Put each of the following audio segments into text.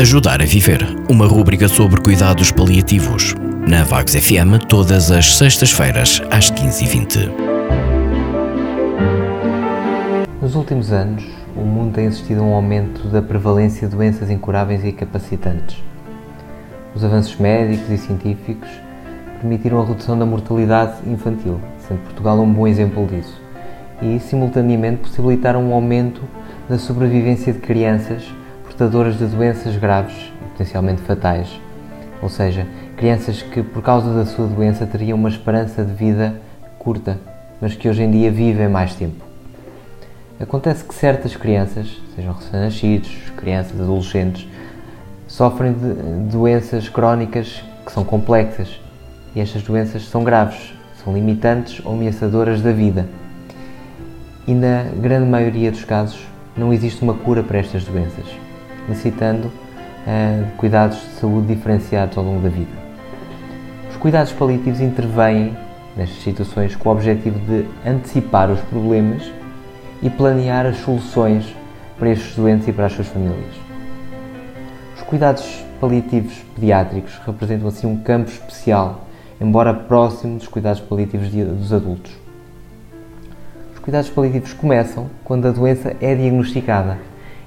Ajudar a Viver, uma rúbrica sobre cuidados paliativos. Na Vagos FM, todas as sextas-feiras, às 15h20. Nos últimos anos, o mundo tem assistido a um aumento da prevalência de doenças incuráveis e incapacitantes. Os avanços médicos e científicos permitiram a redução da mortalidade infantil, sendo Portugal um bom exemplo disso, e, simultaneamente, possibilitaram um aumento da sobrevivência de crianças portadoras de doenças graves e potencialmente fatais, ou seja, crianças que por causa da sua doença teriam uma esperança de vida curta, mas que hoje em dia vivem mais tempo. Acontece que certas crianças, sejam recém-nascidos, crianças, adolescentes, sofrem de doenças crónicas que são complexas e estas doenças são graves, são limitantes ou ameaçadoras da vida. E na grande maioria dos casos não existe uma cura para estas doenças necessitando uh, cuidados de saúde diferenciados ao longo da vida. Os cuidados paliativos intervêm nestas situações com o objetivo de antecipar os problemas e planear as soluções para estes doentes e para as suas famílias. Os cuidados paliativos pediátricos representam assim um campo especial, embora próximo dos cuidados paliativos dos adultos. Os cuidados paliativos começam quando a doença é diagnosticada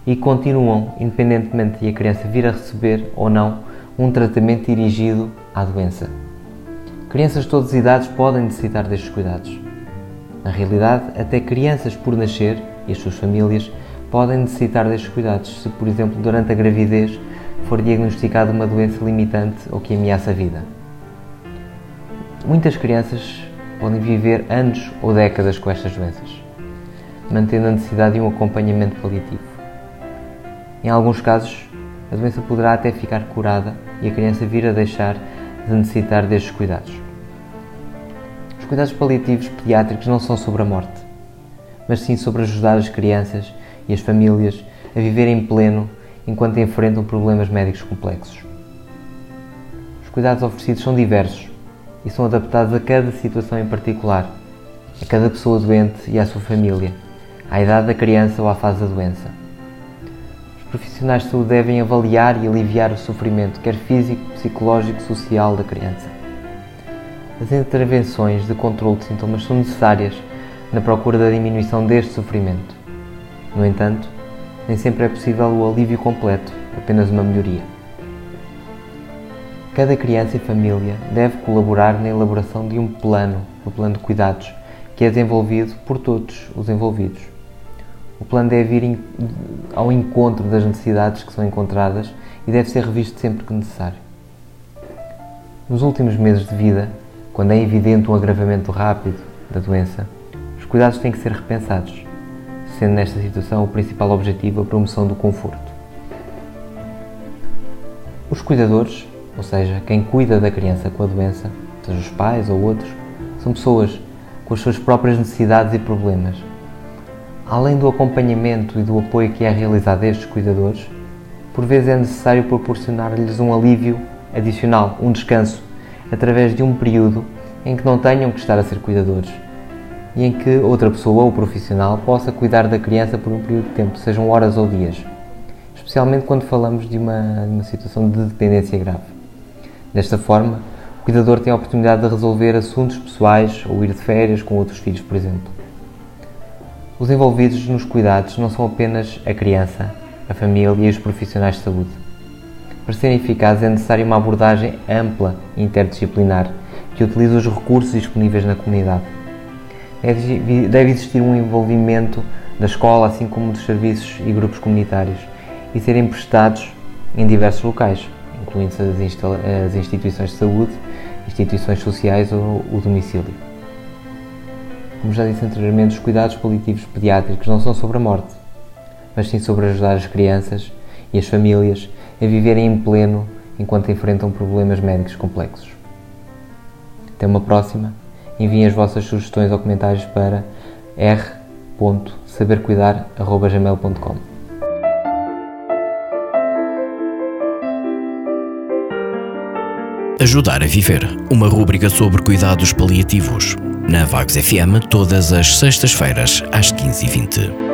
e continuam independentemente de a criança vir a receber ou não um tratamento dirigido à doença. Crianças de todas as idades podem necessitar destes cuidados. Na realidade, até crianças por nascer e as suas famílias podem necessitar destes cuidados se, por exemplo, durante a gravidez for diagnosticada uma doença limitante ou que ameaça a vida. Muitas crianças podem viver anos ou décadas com estas doenças, mantendo a necessidade de um acompanhamento paliativo. Em alguns casos, a doença poderá até ficar curada e a criança vir a deixar de necessitar destes cuidados. Os cuidados paliativos pediátricos não são sobre a morte, mas sim sobre ajudar as crianças e as famílias a viver em pleno enquanto enfrentam problemas médicos complexos. Os cuidados oferecidos são diversos e são adaptados a cada situação em particular, a cada pessoa doente e à sua família, à idade da criança ou à fase da doença profissionais de saúde devem avaliar e aliviar o sofrimento, quer físico, psicológico, social da criança. As intervenções de controle de sintomas são necessárias na procura da diminuição deste sofrimento. No entanto, nem sempre é possível o alívio completo, apenas uma melhoria. Cada criança e família deve colaborar na elaboração de um plano, um plano de cuidados, que é desenvolvido por todos os envolvidos. O plano deve ir ao encontro das necessidades que são encontradas e deve ser revisto sempre que necessário. Nos últimos meses de vida, quando é evidente um agravamento rápido da doença, os cuidados têm que ser repensados, sendo nesta situação o principal objetivo a promoção do conforto. Os cuidadores, ou seja, quem cuida da criança com a doença, seja os pais ou outros, são pessoas com as suas próprias necessidades e problemas Além do acompanhamento e do apoio que é realizado a estes cuidadores, por vezes é necessário proporcionar-lhes um alívio adicional, um descanso, através de um período em que não tenham que estar a ser cuidadores e em que outra pessoa ou profissional possa cuidar da criança por um período de tempo, sejam horas ou dias, especialmente quando falamos de uma, de uma situação de dependência grave. Desta forma, o cuidador tem a oportunidade de resolver assuntos pessoais ou ir de férias com outros filhos, por exemplo. Os envolvidos nos cuidados não são apenas a criança, a família e os profissionais de saúde. Para serem eficazes é necessária uma abordagem ampla e interdisciplinar que utilize os recursos disponíveis na comunidade. Deve existir um envolvimento da escola, assim como dos serviços e grupos comunitários, e serem prestados em diversos locais, incluindo as instituições de saúde, instituições sociais ou o domicílio. Como já disse anteriormente, os cuidados paliativos pediátricos não são sobre a morte, mas sim sobre ajudar as crianças e as famílias a viverem em pleno enquanto enfrentam problemas médicos complexos. Até uma próxima. Enviem as vossas sugestões ou comentários para r.sabercuidar.gmail.com Ajudar a Viver, uma rúbrica sobre cuidados paliativos na Vagos FM todas as sextas-feiras às 15h20.